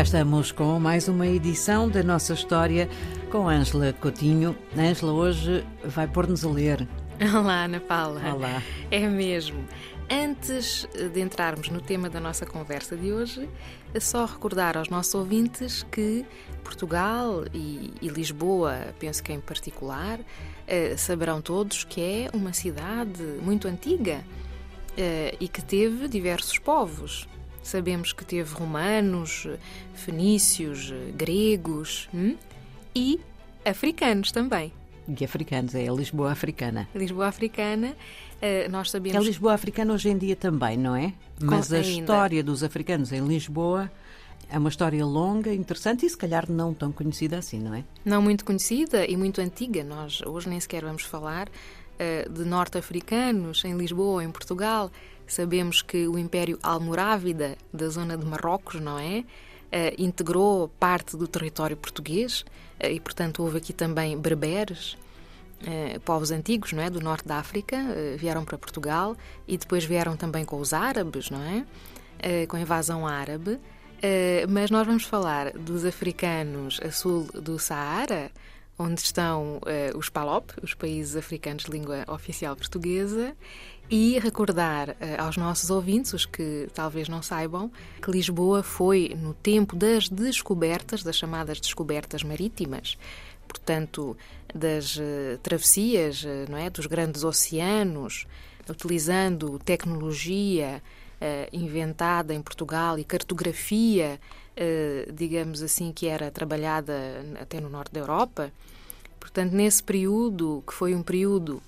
Cá estamos com mais uma edição da nossa história com Ângela Coutinho. Ângela hoje vai pôr-nos a ler. Olá, Ana Paula. Olá. É mesmo. Antes de entrarmos no tema da nossa conversa de hoje, é só recordar aos nossos ouvintes que Portugal e, e Lisboa, penso que em particular, eh, saberão todos que é uma cidade muito antiga eh, e que teve diversos povos. Sabemos que teve romanos, fenícios, gregos hum? e africanos também. E africanos, é a Lisboa africana. Lisboa africana, eh, nós sabemos. É a Lisboa africana hoje em dia também, não é? Mas a história dos africanos em Lisboa é uma história longa, interessante e se calhar não tão conhecida assim, não é? Não muito conhecida e muito antiga. Nós hoje nem sequer vamos falar uh, de norte-africanos em Lisboa ou em Portugal. Sabemos que o Império Almorávida, da zona de Marrocos, não é? Uh, integrou parte do território português uh, e, portanto, houve aqui também berberes, povos antigos, não é? Do norte da África, vieram para Portugal e depois vieram também com os árabes, não é? com a invasão árabe. Uh, mas nós vamos falar dos africanos a sul do Saara, onde estão uh, os PALOP, os países africanos de língua oficial portuguesa, e recordar uh, aos nossos ouvintes, os que talvez não saibam, que Lisboa foi no tempo das descobertas, das chamadas descobertas marítimas, portanto, das travessias, não é, dos grandes oceanos, utilizando tecnologia uh, inventada em Portugal e cartografia, uh, digamos assim, que era trabalhada até no norte da Europa. Portanto, nesse período, que foi um período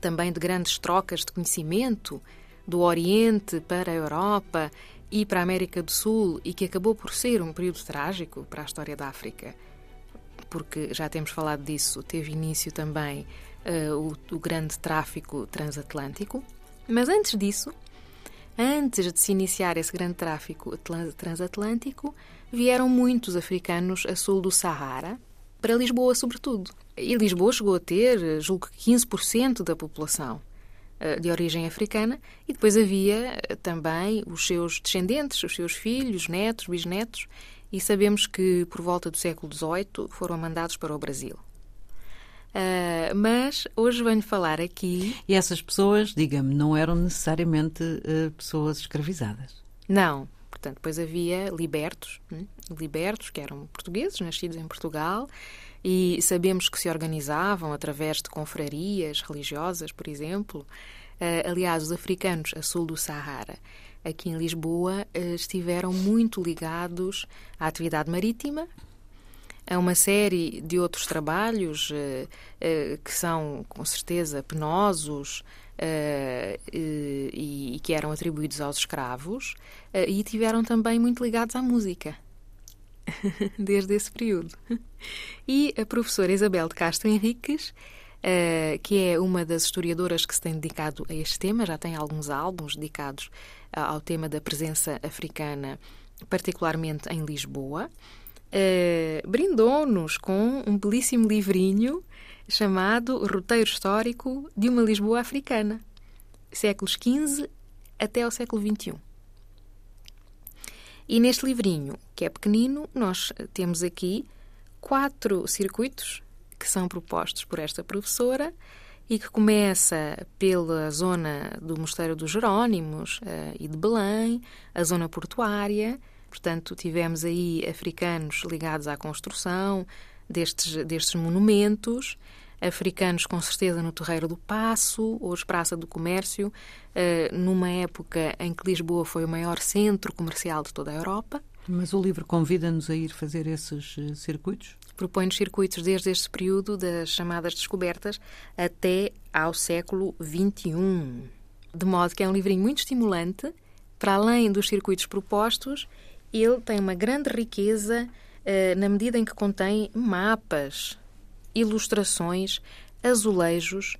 também de grandes trocas de conhecimento do Oriente para a Europa e para a América do Sul e que acabou por ser um período trágico para a história da África, porque já temos falado disso, teve início também uh, o, o grande tráfico transatlântico. Mas antes disso, Antes de se iniciar esse grande tráfico transatlântico, vieram muitos africanos a sul do Sahara, para Lisboa, sobretudo. E Lisboa chegou a ter, julgo que 15% da população eh, de origem africana, e depois havia eh, também os seus descendentes, os seus filhos, netos, bisnetos, e sabemos que por volta do século XVIII foram mandados para o Brasil. Uh, mas hoje venho falar aqui. E essas pessoas, diga-me, não eram necessariamente uh, pessoas escravizadas? Não. Portanto, depois havia libertos, hein? libertos que eram portugueses, nascidos em Portugal, e sabemos que se organizavam através de confrarias religiosas, por exemplo. Uh, aliás, os africanos a sul do Sahara, aqui em Lisboa, estiveram muito ligados à atividade marítima, a uma série de outros trabalhos uh, uh, que são, com certeza, penosos uh, e, que eram atribuídos aos escravos e tiveram também muito ligados à música. Desde esse período. E a professora Isabel de Castro Henriques, que é uma das historiadoras que se tem dedicado a este tema, já tem alguns álbuns dedicados ao tema da presença africana, particularmente em Lisboa uh, brindou-nos com um belíssimo livrinho chamado Roteiro Histórico de uma Lisboa Africana, séculos XV até ao século XXI. E neste livrinho, que é pequenino, nós temos aqui quatro circuitos que são propostos por esta professora e que começa pela zona do Mosteiro dos Jerónimos uh, e de Belém, a zona portuária, Portanto, tivemos aí africanos ligados à construção destes, destes monumentos, africanos com certeza no Terreiro do Passo, hoje Praça do Comércio, uh, numa época em que Lisboa foi o maior centro comercial de toda a Europa. Mas o livro convida-nos a ir fazer esses uh, circuitos? Propõe-nos circuitos desde este período das chamadas descobertas até ao século XXI. De modo que é um livrinho muito estimulante, para além dos circuitos propostos ele tem uma grande riqueza uh, na medida em que contém mapas, ilustrações, azulejos.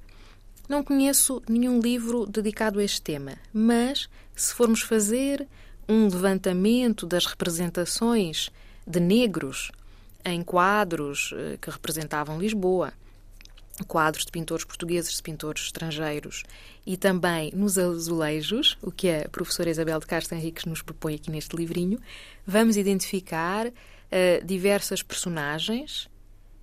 Não conheço nenhum livro dedicado a este tema, mas se formos fazer um levantamento das representações de negros em quadros uh, que representavam Lisboa, quadros de pintores portugueses, de pintores estrangeiros e também nos azulejos, o que a professora Isabel de Castro Henriques nos propõe aqui neste livrinho, vamos identificar uh, diversas personagens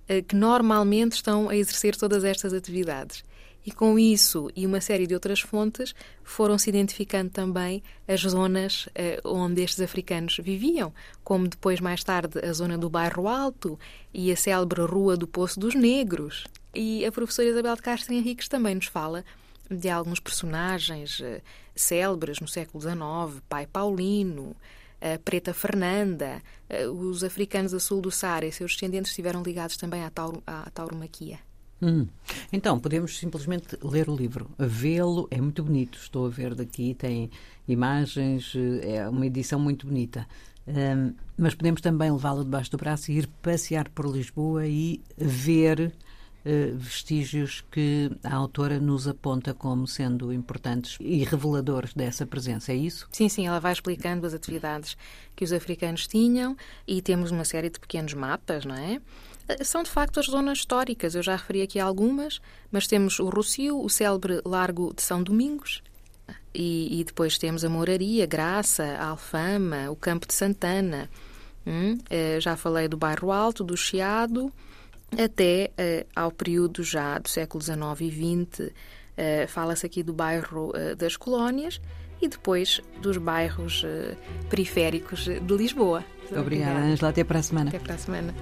uh, que normalmente estão a exercer todas estas atividades. E com isso e uma série de outras fontes foram-se identificando também as zonas eh, onde estes africanos viviam, como depois, mais tarde, a zona do Bairro Alto e a célebre Rua do Poço dos Negros. E a professora Isabel de Castro Henriques também nos fala de alguns personagens eh, célebres no século XIX, Pai Paulino, a Preta Fernanda, eh, os africanos a sul do Saara e seus descendentes estiveram ligados também à, tauro, à tauromaquia. Hum. Então, podemos simplesmente ler o livro, vê-lo, é muito bonito. Estou a ver daqui, tem imagens, eh, é uma edição muito bonita. Um, mas podemos também levá-lo debaixo do braço e ir passear por Lisboa e ver uh, vestígios que a autora nos aponta como sendo importantes e reveladores dessa presença, é isso? Sim, sim, ela vai explicando as atividades que os africanos tinham e temos uma série de pequenos mapas, não é? Eh, são de facto as zonas históricas. Eu já referi aqui algumas, mas temos o Rocio, o célebre Largo de São Domingos, e, e depois temos a Moraria, Graça, a Alfama, o Campo de Santana. Hum? Eh, já falei do Bairro Alto, do Chiado, até uh, ao período já do século XIX e XX. Uh, Fala-se aqui do bairro uh, das Colónias e depois dos bairros periféricos de Lisboa. Obrigada, Angela. Até para a semana. Até para a semana.